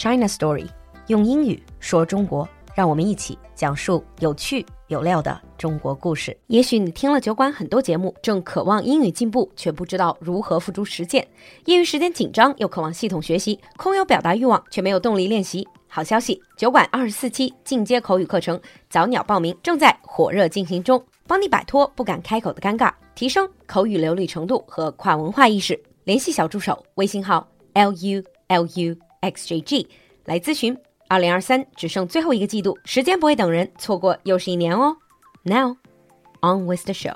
China Story，用英语说中国，让我们一起讲述有趣有料的中国故事。也许你听了酒馆很多节目，正渴望英语进步，却不知道如何付诸实践；业余时间紧张，又渴望系统学习，空有表达欲望，却没有动力练习。好消息，酒馆二十四期进阶口语课程早鸟报名正在火热进行中，帮你摆脱不敢开口的尴尬，提升口语流利程度和跨文化意识。联系小助手，微信号 l u l u x j g 来咨询。二零二三只剩最后一个季度，时间不会等人，错过又是一年哦。Now on with the show.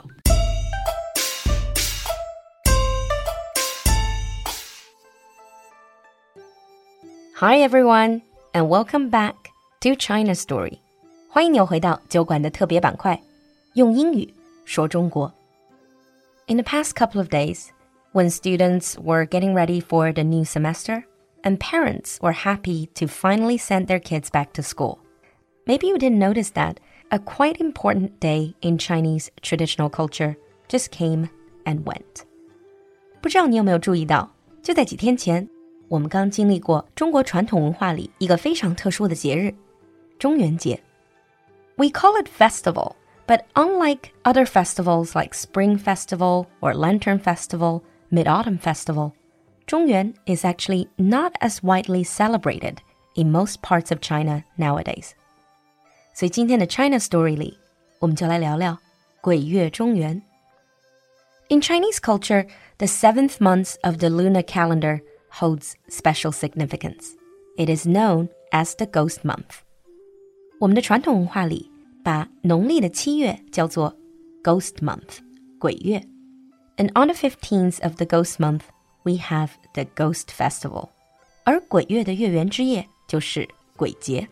Hi everyone, and welcome back to China Story. 欢迎你又回到酒馆的特别板块，用英语说中国。In the past couple of days, when students were getting ready for the new semester, and parents were happy to finally send their kids back to school. Maybe you didn't notice that a quite important day in Chinese traditional culture just came and went. 不知道你有没有注意到，就在几天前，我们刚经历过中国传统文化里一个非常特殊的节日——中元节。We call it festival, but unlike other festivals like Spring Festival or Lantern Festival, Mid Autumn Festival, Zhongyuan is actually not as widely celebrated in most parts of China nowadays. 所以今天的 China Story 里，我们就来聊聊鬼月中元。In Chinese culture, the seventh month of the lunar calendar holds special significance. It is known as the ghost month. 我们的传统文化里，把农历的七月叫做 Ghost Month，鬼月。And on the 15th of the Ghost Month, we have the Ghost Festival. 而鬼月的月圆之夜就是鬼节。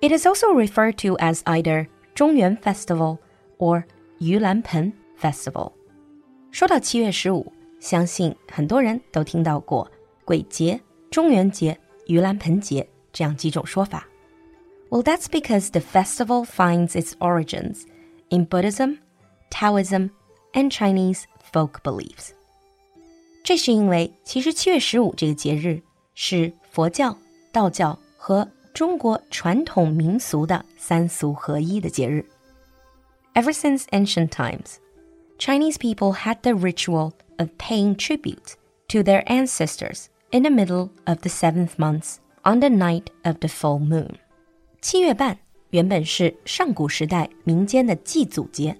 It is also referred to as either 中元 Festival or 盂兰盆 Festival。说到七月十五，相信很多人都听到过鬼节、中元节、盂兰盆节这样几种说法。Well, that's because the festival finds its origins in Buddhism, Taoism, and Chinese folk beliefs. 这是因为，其实七月十五这个节日是佛教、道教和中国传统民俗的三俗合一的节日。Ever since ancient times, Chinese people had the ritual of paying tribute to their ancestors in the middle of the seventh month on the night of the full moon. 七月半原本是上古时代民间的祭祖节，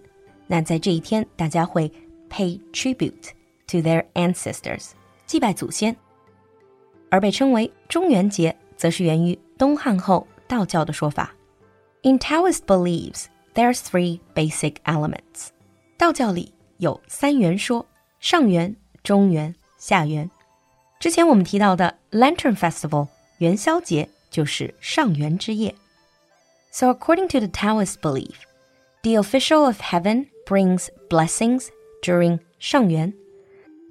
那在这一天，大家会 pay tribute。 to their ancestors，祭拜祖先。而被称为中元节，则是源于东汉后道教的说法。In Taoist beliefs, there are three basic elements。道教里有三元说：上元、中元、下元。之前我们提到的 Lantern Festival 元宵节就是上元之夜。So according to the Taoist belief, the official of heaven brings blessings during 上元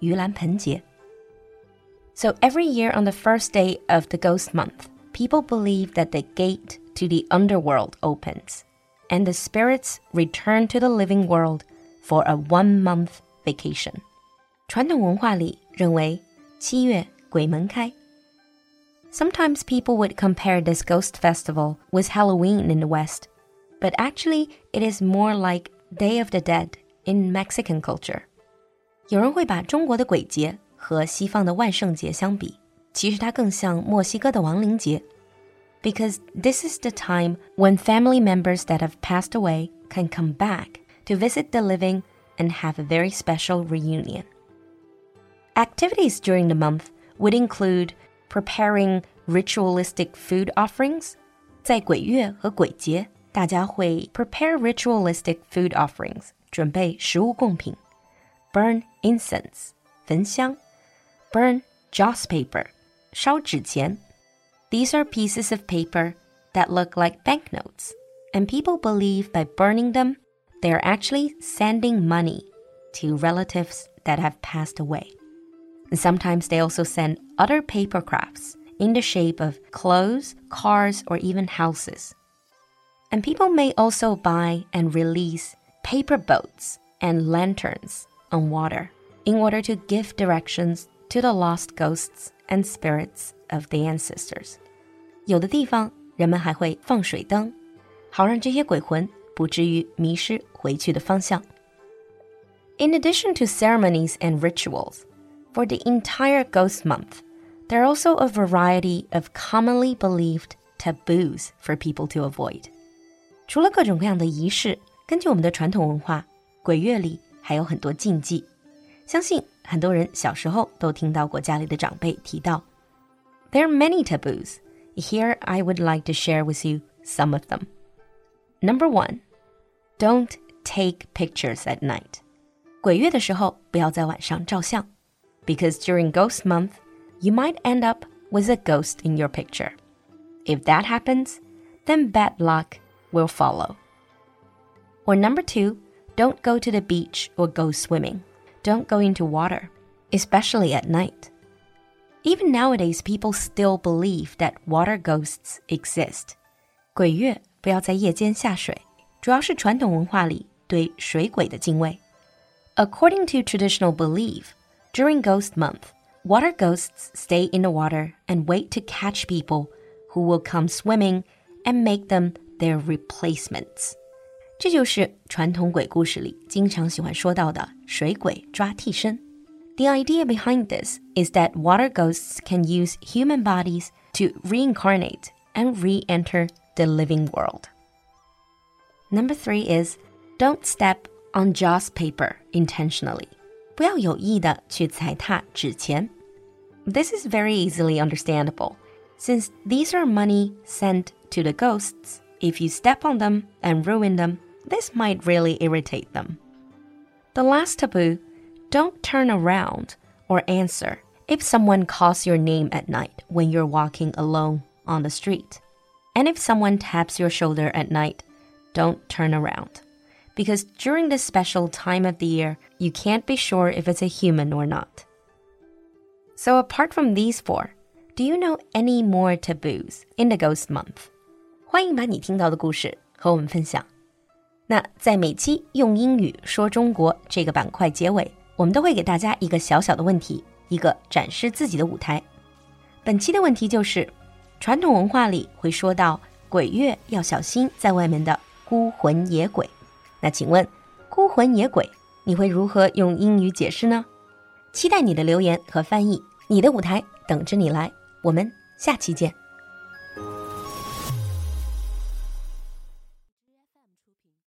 盂兰盆节. So every year on the first day of the ghost month, people believe that the gate to the underworld opens and the spirits return to the living world for a one month vacation. 传统文化里认为七月鬼门开。Sometimes people would compare this ghost festival with Halloween in the West, but actually it is more like Day of the Dead in Mexican culture. 有人会把中国的鬼节和西方的万圣节相比，其实它更像墨西哥的亡灵节，because this is the time when family members that have passed away can come back to visit the living and have a very special reunion. Activities during the month would include preparing ritualistic food offerings. 在鬼月和鬼节，大家会 prepare ritualistic food offerings，准备食物贡品。 burn incense 焚香，burn joss paper 烧纸钱 These are pieces of paper that look like banknotes, and people believe by burning them, they are actually sending money to relatives that have passed away. And sometimes they also send other paper crafts in the shape of clothes, cars, or even houses. And people may also buy and release paper boats and lanterns on water in order to give directions to the lost ghosts and spirits of the ancestors. 有的地方人们还会放水灯，好让这些鬼魂不至于迷失回去的方向。In addition to ceremonies and rituals, for the entire ghost month, there are also a variety of commonly believed taboos for people to avoid. 除了各种各样的仪式，根据我们的传统文化，鬼月里 还有很多禁忌。相信很多人小时候都听到过家里的长辈提到。There are many taboos. Here I would like to share with you some of them. Number one, don't take pictures at night. 鬼月的时候不要在晚上照相，because during Ghost Month, you might end up with a ghost in your picture. If that happens, then bad luck will follow. Or number two, don't go to the beach or go swimming. Don't go into water, especially at night. Even nowadays, people still believe that water ghosts exist. 鬼月不要在夜间下水，主要是传统文化里对水鬼的敬畏。According to traditional belief, during ghost month, water ghosts stay in the water and wait to catch people who will come swimming and make them their replacements. 这就是传统鬼故事里经常喜欢说到的水鬼抓替身。The idea behind this is that water ghosts can use human bodies to reincarnate and re-enter the living world. Number three is don't step on joss paper intentionally. 不要有意的去踩踏纸钱. This is very easily understandable, since these are money sent to the ghosts. If you step on them and ruin them, this might really irritate them. The last taboo don't turn around or answer if someone calls your name at night when you're walking alone on the street. And if someone taps your shoulder at night, don't turn around. Because during this special time of the year, you can't be sure if it's a human or not. So, apart from these four, do you know any more taboos in the ghost month? 欢迎把你听到的故事和我们分享。 那在每期用英语说中国这个板块结尾，我们都会给大家一个小小的问题，一个展示自己的舞台。本期的问题就是：传统文化里会说到鬼月要小心在外面的孤魂野鬼。那请问，孤魂野鬼你会如何用英语解释呢？期待你的留言和翻译，你的舞台等着你来。我们下期见。